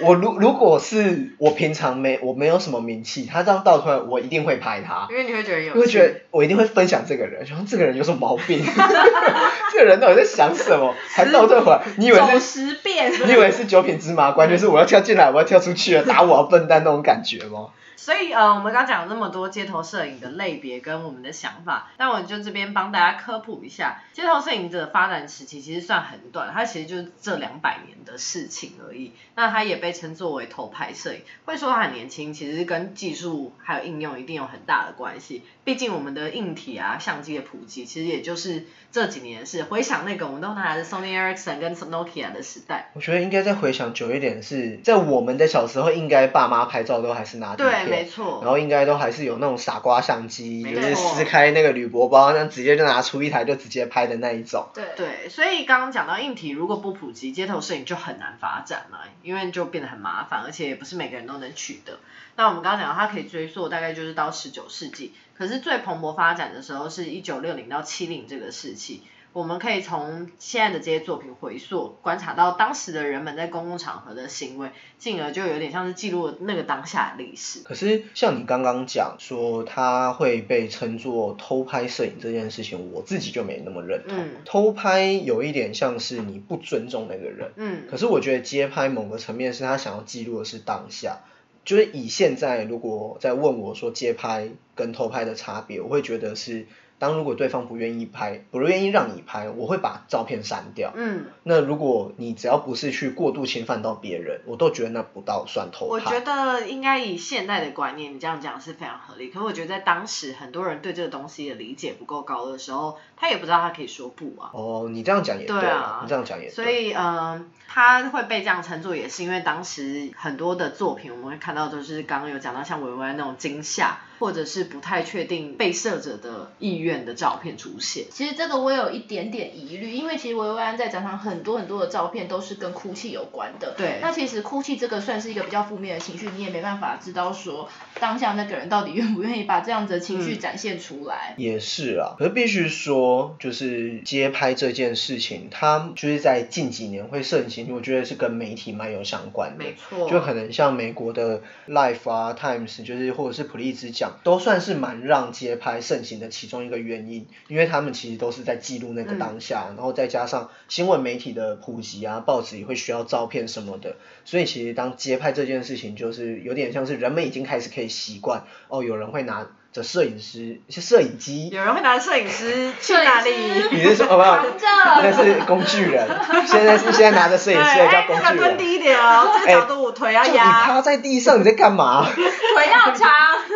我如如果是我平常没我没有什么名气，他这样倒出来，我一定会拍他。因为你会觉得有会觉得我一定会分享这个人，然后这个人有什么毛病？这个人到底在想什么？还倒退回来？你以为走是？十遍，你以为是九品芝麻官？就是我要跳进来，我要跳出去了，打我啊笨蛋那种感觉吗？所以呃，我们刚讲了那么多街头摄影的类别跟我们的想法，那我就这边帮大家科普一下，街头摄影的发展时期其实算很短，它其实就是这两百年的事情而已。那它也被称作为偷拍摄影，会说它很年轻，其实跟技术还有应用一定有很大的关系。毕竟我们的硬体啊、相机的普及，其实也就是这几年是回想那个我们都拿着 Sony Ericsson 跟 Nokia 的时代。我觉得应该再回想久一点，是在我们的小时候，应该爸妈拍照都还是拿对，没错。然后应该都还是有那种傻瓜相机，没就是撕开那个铝箔包，那直接就拿出一台就直接拍的那一种。对对，所以刚刚讲到硬体如果不普及，街头摄影就很难发展了，因为就变得很麻烦，而且也不是每个人都能取得。那我们刚刚讲到它可以追溯大概就是到十九世纪，可是最蓬勃发展的时候是一九六零到七零这个时期。我们可以从现在的这些作品回溯，观察到当时的人们在公共场合的行为，进而就有点像是记录那个当下的历史。可是像你刚刚讲说它会被称作偷拍摄影这件事情，我自己就没那么认同。嗯偷拍有一点像是你不尊重那个人，嗯，可是我觉得街拍某个层面是他想要记录的是当下。就是以现在如果在问我说街拍跟偷拍的差别，我会觉得是当如果对方不愿意拍，不愿意让你拍，我会把照片删掉。嗯，那如果你只要不是去过度侵犯到别人，我都觉得那不到算偷拍我觉。得应该以现代的观念，你这样讲是非常合理。可是我觉得在当时很多人对这个东西的理解不够高的时候，他也不知道他可以说不啊。哦，你这样讲也对啊你这样讲也对。所以，嗯，他会被这样称作，也是因为当时很多的作品，我们会看到就是刚刚有讲到像维维那种惊吓，或者是不太确定被摄者的意愿的照片出现。其实这个我有一点点疑虑，因为其实维维安在展场很多很多的照片都是跟哭泣有关的。对那其实哭泣这个算是一个比较负面的情绪，你也没办法知道说当下那个人到底愿不愿意把这样子的情绪嗯展现出来。也是啊，可是必须说，就是街拍这件事情，它就是在近几年会盛行，我觉得是跟媒体蛮有相关的。没错，就可能像美国的 Life 啊、Times，就是或者是普利兹奖，都算是蛮让街拍盛行的其中一个原因，因为他们其实都是在记录那个当下，然后再加上新闻媒体的普及啊，报纸也会需要照片什么的，所以其实当街拍这件事情，就是有点像是人们已经开始可以习惯，哦，有人会拿着摄影师、是摄影机，有人会拿摄影师 去哪里？你是说哦不扛不，着那是工具人，现在是现在拿着摄影师叫哎，那个蹲工具人。低一点哦，这个角度我腿要压，趴在地上，你在干嘛？腿要长，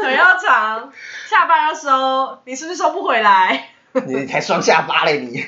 腿要长，下巴要收，你是不是收不回来？你才双下巴嘞你。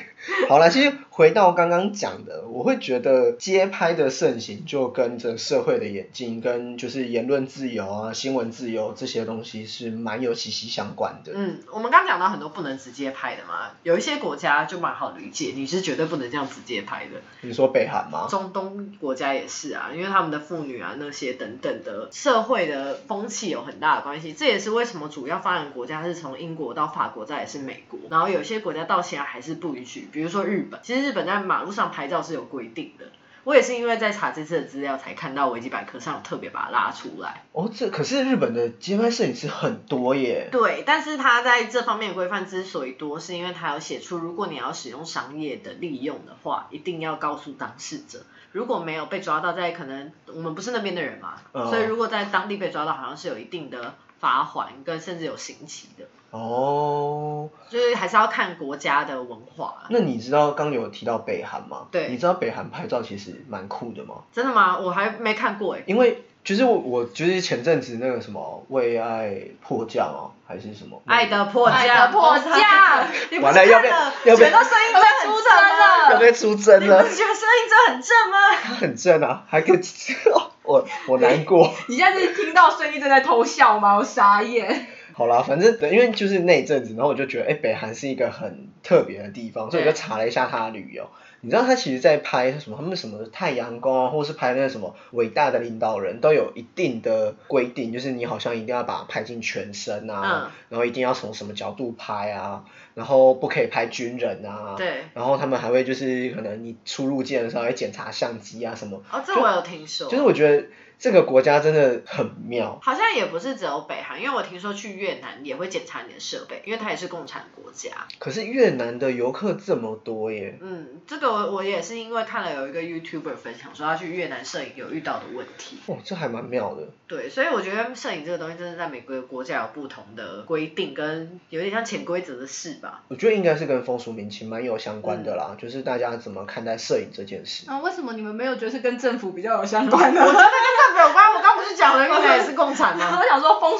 好了，其实回到刚刚讲的，我会觉得街拍的盛行就跟着社会的演进，跟就是言论自由啊、新闻自由这些东西是蛮有息息相关的。嗯，我们刚讲到很多不能直接拍的嘛，有一些国家就蛮好理解，你是绝对不能这样直接拍的。你说北韩吗？中东国家也是啊，因为他们的妇女啊那些等等的社会的风气有很大的关系。这也是为什么主要发展国家是从英国到法国，再也是美国，然后有些国家到现在还是不允许，比如说日本，其实日本在马路上拍照是有规定的。我也是因为在查这次的资料，才看到维基百科上特别把它拉出来。哦，这可是日本的街拍摄影师很多耶。对，但是他在这方面的规范之所以多，是因为他有写出，如果你要使用商业的利用的话，一定要告诉当事者。如果没有被抓到，在可能我们不是那边的人嘛，嗯所以如果在当地被抓到，好像是有一定的罚款跟甚至有刑期的，哦，就是还是要看国家的文化。那你知道刚有提到北韩吗？对你知道北韩拍照其实蛮酷的吗？真的吗？我还没看过哎。因为就是我我就是前阵子那个什么为爱迫降哦，还是什么？爱的迫降，爱的迫降你不是完了要被看了要被觉得声音真的很正吗？要被出征了你不。是觉得声音真的很正吗？他很正啊，还可以，我我难过。你现在是听到声音正在偷笑吗？我傻眼。好啦，反正对，因为就是那一阵子，然后我就觉得，哎、北韩是一个很特别的地方，所以我就查了一下他的旅游。你知道他其实在拍什么？他们什么太阳宫啊，或是拍那个什么伟大的领导人，都有一定的规定，就是你好像一定要把它拍进全身啊，嗯然后一定要从什么角度拍啊，然后不可以拍军人啊，对，然后他们还会就是可能你出入境的时候会检查相机啊什么，哦，这我有听说。就是我觉得这个国家真的很妙。好像也不是只有北韩，因为我听说去越南也会检查你的设备，因为它也是共产国家。可是越南的游客这么多耶，嗯，这个我我也是因为看了有一个 YouTuber 分享说他去越南摄影有遇到的问题。哦，这还蛮妙的。对，所以我觉得摄影这个东西真的在每个国家有不同的规定，跟有点像潜规则的事吧。我觉得应该是跟风俗民情蛮有相关的啦，就是大家怎么看待摄影这件事。啊，为什么你们没有觉得是跟政府比较有相关呢？我觉得跟政府有关，我刚不是讲了越南也是共产吗？我想说风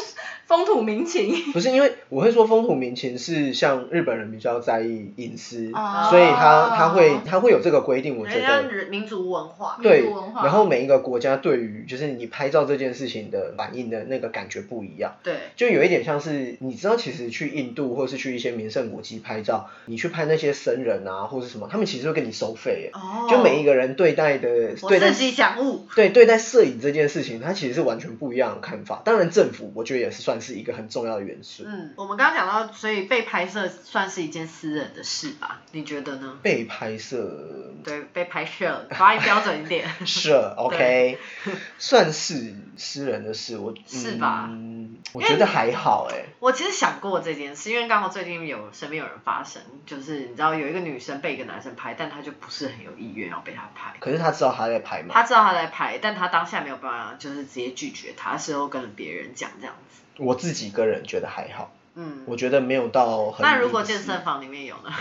风土民情。不是因为我会说风土民情是像日本人比较在意隐私，哦所以他他会他会有这个规定，我觉人家得。人民族文化。对民族文，化然后每一个国家对于就是你拍照这件事情的反应的那个感觉不一样，对，就有一点像是你知道，其实去印度或是去一些名胜古迹拍照，你去拍那些僧人啊或是什么，他们其实会跟你收费耶。哦就每一个人对待的我对待自己想悟。对对待摄影这件事情，他其实是完全不一样的看法。当然，政府我觉得也是算是一个很重要的元素。嗯，我们刚刚讲到，所以被拍摄算是一件私人的事吧？你觉得呢？被拍摄对，被拍摄，发音标准一点。是 OK，算是私人的事，我是吧嗯，我觉得还好哎。我其实想过这件事，因为刚好最近有身边有人发生，就是你知道有一个女生被一个男生拍，但她就不是很有意愿要被他拍。可是他知道他在拍吗？他知道他在拍，但他当下没有办法，就是直接拒绝他，事后跟别人讲这样子。我自己个人觉得还好，嗯，我觉得没有到很。那如果健身房里面有呢？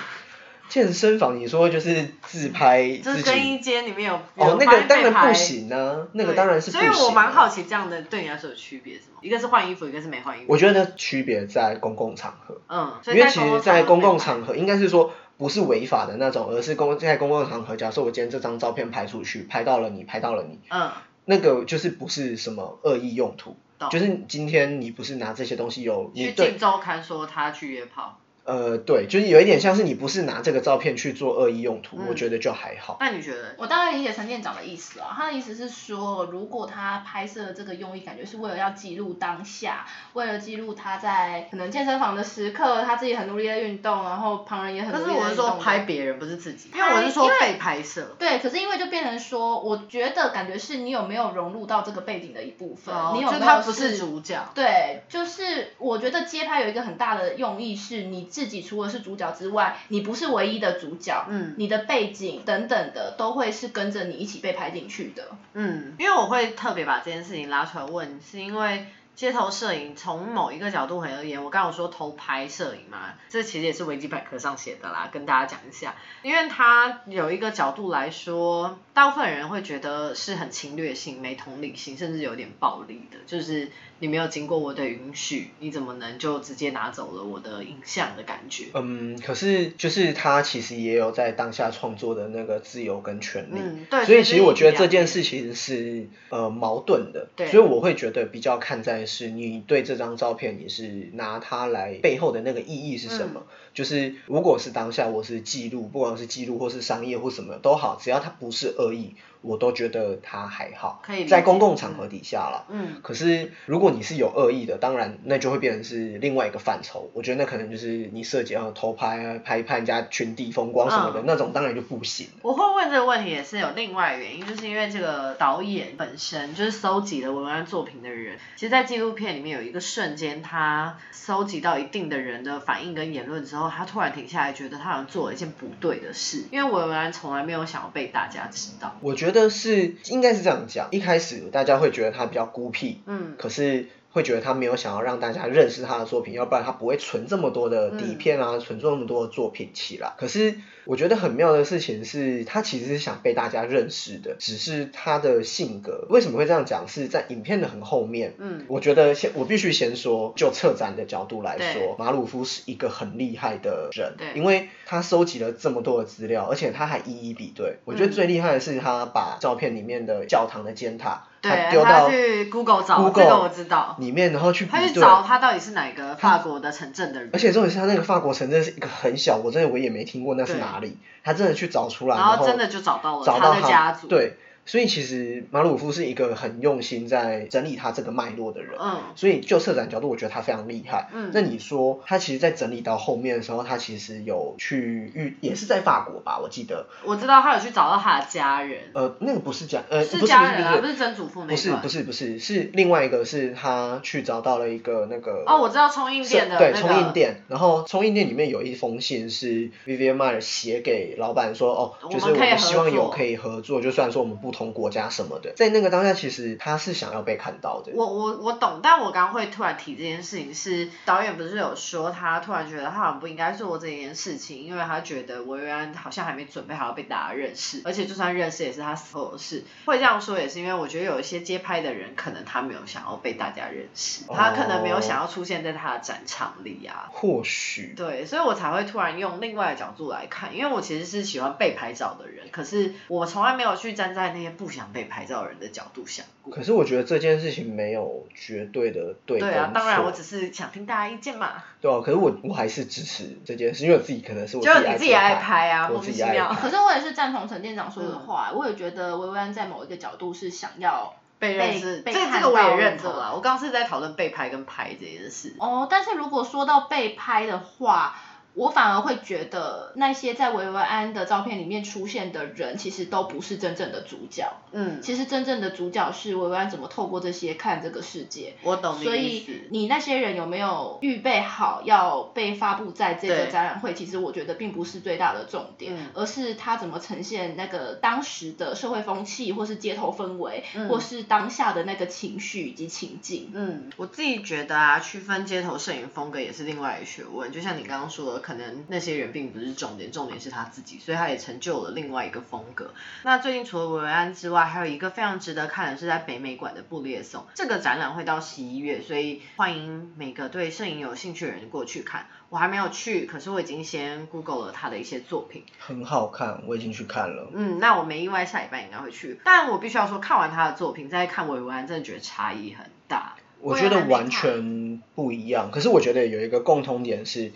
健身房，你说就是自拍自 就是更衣间里面有哦，那个当然不行啊，那个对当然是不所行。以我蛮好。奇，这样的对你来说有区别是吗？一个是换衣服，一个是没换衣服。我觉得区别在公共场合，嗯，因为其实，在公共场场合应该是说不是违法的那种，而是公在公共场合，假设我今天这张照片拍出去，拍到了你，拍到了你，嗯，那个就是不是什么恶意用途，懂就是今天你不是拿这些东西有你去对镜周刊说他去约炮，呃对，就是有一点像是你不是拿这个照片去做恶意用途，嗯我觉得就还好。那你觉得？我大概理解陈店长的意思啊，他的意思是说，如果他拍摄这个用意，感觉是为了要记录当下，为了记录他在可能健身房的时刻，他自己很努力的运动，然后旁人也很可努力的是我是说拍别人，不是自己，因为我是说因为被拍摄。对，可是因为就变成说，我觉得感觉是你有没有融入到这个背景的一部分，哦你有没有就他不是主角。对，就是我觉得街拍有一个很大的用意是，你自己除了是主角之外，你不是唯一的主角，嗯你的背景等等的都会是跟着你一起被拍进去的。嗯，因为我会特别把这件事情拉出来问，是因为街头摄影从某一个角度而言，我刚刚有说偷拍摄影嘛，这其实也是维基百科上写的啦，跟大家讲一下，因为它有一个角度来说，大部分人会觉得是很侵略性、没同理心，甚至有点暴力的，就是你没有经过我的允许，你怎么能就直接拿走了我的影像的感觉？嗯，可是就是他其实也有在当下创作的那个自由跟权利，嗯，对，所以其实我觉得这这件事其实是呃矛盾的，对。所以我会觉得比较看在是你对这张照片你是拿它来背后的那个意义是什么，嗯就是如果是当下我是记录，不管是记录或是商业或什么都好，只要它不是恶意，我都觉得它还好，可以在公共场合底下啦。嗯，可是如果你是有恶意的，当然那就会变成是另外一个范畴。我觉得那可能就是你涉及到偷拍啊、拍拍人家群体风光什么的、嗯那种，当然就不行。我会问这个问题也是有另外原因，就是因为这个导演本身就是搜集了文案作品的人，其实，在纪录片里面有一个瞬间，他搜集到一定的人的反应跟言论之后，他突然停下来，觉得他好像做了一件不对的事，因为文案从来没有想要被大家知道。我觉得是应该是这样讲，一开始大家会觉得他比较孤僻，嗯，可是会觉得他没有想要让大家认识他的作品，要不然他不会存这么多的底片啊，存这么多的作品起来。可是我觉得很妙的事情是，他其实是想被大家认识的，只是他的性格为什么会这样讲，是在影片的很后面。嗯我觉得先我必须先说，就策展的角度来对说，马鲁夫是一个很厉害的人，对因为他收集了这么多的资料，而且他还一一比对。我觉得嗯最厉害的是他把照片里面的教堂的尖塔，他对，丢到他去 Google 找 Google 这个我知道，里面，然后去比。他去找他到底是哪个法国的城镇的人，而且重点是他那个法国城镇是一个很小，我真的我也没听过那是哪里。他真的去找出来，然后后真的就找到了找到他的家族。对，所以其实马鲁夫是一个很用心在整理他这个脉络的人。嗯所以就策展角度，我觉得他非常厉害。嗯那你说他其实，在整理到后面的时候，他其实有去遇，也是在法国吧？我记得，我知道他有去找到他的家人，呃，那个不是家，呃，不是是家人啊，不是不是曾祖父那不是不是不是是另外一个是他去找到了一个那个哦，我知道冲印店的对，那个冲印店，然后冲印店里面有一封信是 Vivian Meyer 写给老板说，哦，就是我们希望有可以合作，就算说我们不同国家什么的，在那个当下，其实他是想要被看到的。我我我懂，但我刚刚会突然提这件事情是，导演不是有说他突然觉得他好像不应该做这件事情，因为他觉得维维安好像还没准备好要被大家认识，而且就算认识也是他死后的事。会这样说也是因为我觉得有一些街拍的人，可能他没有想要被大家认识，他可能没有想要出现在他的展场里啊。或许对，所以我才会突然用另外的角度来看，因为我其实是喜欢被拍照的人，可是我从来没有去站在那些不想被拍照人的角度想过。可是我觉得这件事情没有绝对的对对啊，当然我只是想听大家意见嘛。对啊，可是我我还是支持这件事，因为我自己可能是我就自己你自己爱拍拍啊，我莫名其妙自己爱拍可是我也是赞同陈店长说的嗯话，我也觉得薇薇安在某一个角度是想要被认识，被这这个我也认的同啦。我刚刚是在讨论被拍跟拍这件事。哦，但是如果说到被拍的话，我反而会觉得那些在维维安的照片里面出现的人，其实都不是真正的主角。嗯，其实真正的主角是维维安怎么透过这些看这个世界。我懂你所以的意思。你那些人有没有预备好要被发布在这个展览会？其实我觉得并不是最大的重点，嗯而是他怎么呈现那个当时的社会风气，或是街头氛围，嗯或是当下的那个情绪以及情境。嗯，我自己觉得啊，区分街头摄影风格也是另外一个学问。就像你刚刚说的，可能那些人并不是重点，重点是他自己，所以他也成就了另外一个风格。那最近除了维维安之外，还有一个非常值得看的是在北美馆的布列松。这个展览会到十一月，所以欢迎每个对摄影有兴趣的人过去看。我还没有去，可是我已经先 Google 了他的一些作品。很好看，我已经去看了。嗯，那我没意外，下礼拜应该会去。但我必须要说，看完他的作品再看维维安，真的觉得差异很大。我我觉得完全不一样，可是我觉得有一个共通点是，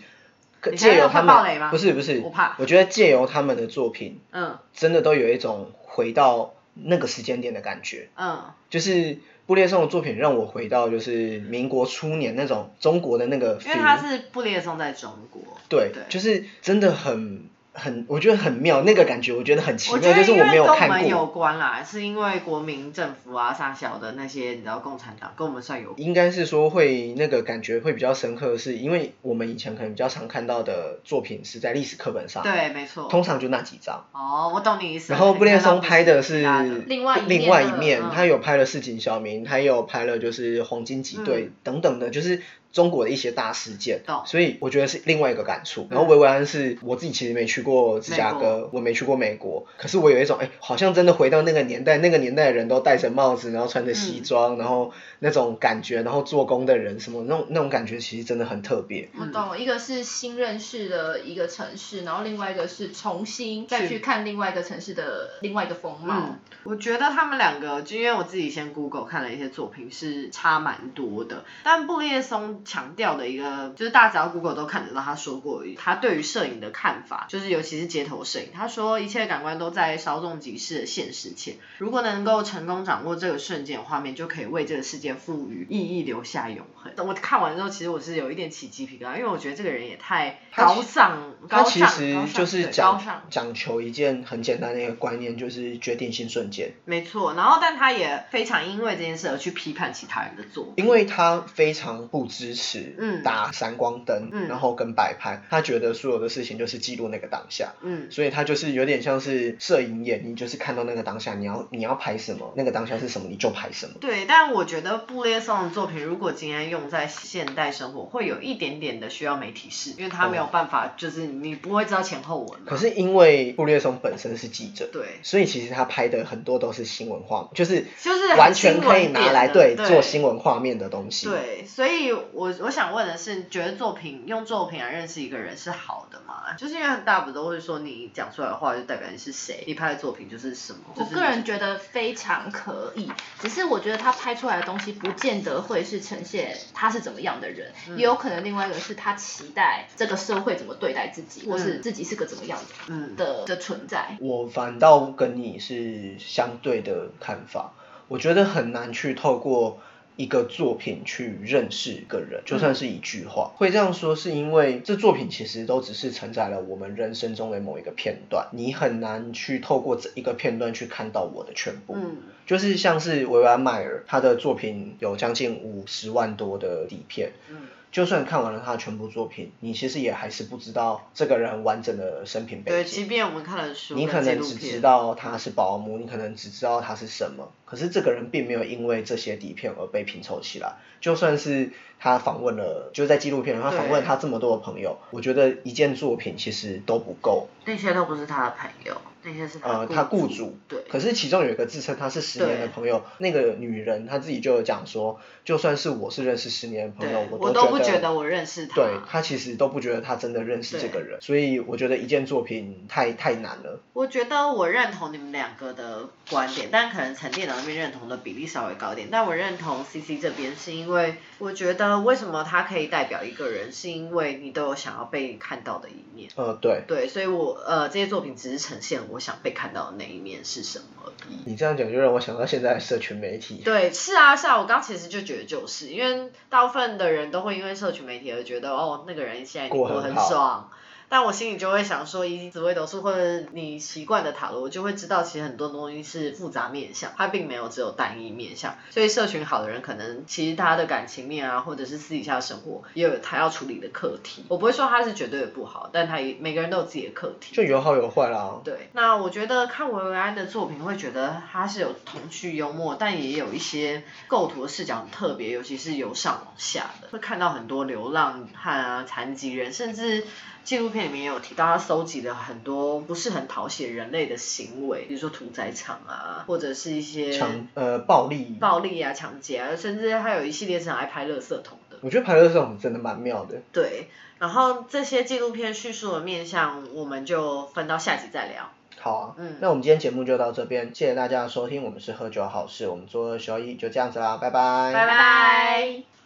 借由他们不是不是，我怕。我觉得借由他们的作品，嗯。真的都有一种回到那个时间点的感觉。嗯，就是布列松的作品让我回到就是民国初年那种中国的那个因为他是布列松在中国。对对。就是真的很很，我觉得很妙，那个感觉我觉得很奇妙，就是我没有为跟我看们有过。关啦，是因为国民政府啊、上小的那些，你知道共产党跟我们算有关。应该是说会那个感觉会比较深刻，是因为我们以前可能比较常看到的作品是在历史课本上，对，没错。通常就那几张。哦，我懂你意思。然后布列松拍的是另外另外一面，嗯他有拍了市井小民，他也有拍了就是黄金几队等等的，就是中国的一些大事件懂，所以我觉得是另外一个感触。嗯然后维维安是我自己其实没去过芝加哥，我没去过美国，可是我有一种哎，好像真的回到那个年代，那个年代的人都戴着帽子，然后穿着西装，然后那种感觉，然后做工的人什么那种那种感觉，其实真的很特别。我懂，一个是新认识的一个城市，然后另外一个是重新再去看另外一个城市的另外一个风貌。嗯，我觉得他们两个，就因为我自己先 Google 看了一些作品，是差蛮多的。但布列松强调的一个，就是大家只要 Google 都看得到，他说过他对于摄影的看法，就是尤其是街头摄影，他说一切感官都在稍纵即逝的现实前，如果能够成功掌握这个瞬间画面，就可以为这个世界赋予意义，留下永恒。我看完之后，其实我是有一点起鸡皮疙瘩，因为我觉得这个人也太高尚，他高尚，其实就是高讲尚。讲求一件很简单的一个观念，就是决定性瞬间。没错，然后但他也非常因为这件事而去批判其他人的作品。因为他非常不支持嗯打闪光灯，嗯然后跟摆拍，他觉得所有的事情就是记录那个当下，嗯，所以他就是有点像是摄影眼，你就是看到那个当下，你要你要拍什么，那个当下是什么你就拍什么。对，但我觉得布列松的作品如果今天用在现代生活，会有一点点的需要媒体视，因为他没有办法，就是你不会知道前后文。可是因为布列松本身是记者，对，所以其实他拍的很多都是新闻画，就是就是完全可以拿来对做新闻画面的东西。对，所以我我想问的是，觉得作品用作品来认识一个人是好的吗？就是因为大家不不都会说你讲出来的话就代表你是谁，你拍的作品就是什么。我个人觉得非常可以，只是我觉得他拍出来的东西不见得会是呈现他是怎么样的人，也有可能另外一个是他期待这个社会怎么对待自己，或是自己是个怎么样的的的存在。我反倒跟你是相对的看法，我觉得很难去透过。一个作品去认识一个人，就算是一句话，会这样说，是因为这作品其实都只是承载了我们人生中的某一个片段，你很难去透过这一个片段去看到我的全部。嗯，就是像是维安迈尔，他的作品有将近五十万多的底片。嗯。就算看完了他的全部作品，你其实也还是不知道这个人完整的生平背景。对，即便我们看了书，你可能只知道他是保姆，你可能只知道他是什么，可是这个人并没有因为这些底片而被拼凑起来。就算是他访问了，就在纪录片，他访问他这么多的朋友，我觉得一件作品其实都不够。那些都不是他的朋友。那些是呃，他雇主对，可是其中有一个自称他是十年的朋友，那个女人她自己就有讲说，就算是我是认识十年的朋友，我都不觉得我认识他，对他其实都不觉得他真的认识这个人，所以我觉得一件作品太太难了。我觉得我认同你们两个的观点，但可能陈电脑认同的比例稍微高一点，但我认同 C C 这边是因为我觉得为什么他可以代表一个人，是因为你都有想要被看到的一面。呃，对，对，所以我呃这些作品只是呈现我想被看到的。那一面是什么？你这样讲就让我想到现在社群媒体。对，是啊，是啊，我刚其实就觉得就是，因为大部分的人都会因为社群媒体而觉得，哦，那个人现在过得很爽。但我心里就会想说，以紫微斗数或者你习惯的塔罗，就会知道其实很多东西是复杂面相，它并没有只有单一面相。所以社群好的人，可能其实他的感情面啊，或者是私底下生活，也有他要处理的课题。我不会说他是绝对的不好，但他也每个人都有自己的课题。就有好有坏啦。对，那我觉得看维维安的作品，会觉得他是有童趣幽默，但也有一些构图的视角很特别，尤其是由上往下的，会看到很多流浪汉啊、残疾人，甚至。纪录片里面也有提到，他搜集了很多不是很讨喜人类的行为，比如说屠宰场啊，或者是一些强呃暴力、暴力啊、抢劫啊，甚至还有一系列是爱拍垃圾桶的。我觉得拍垃圾桶真的蛮妙的。对，然后这些纪录片叙述的面向，我们就分到下集再聊。好啊，嗯，那我们今天节目就到这边，谢谢大家的收听，我们是喝酒好事，我们做二休一就这样子啦，拜拜。拜拜。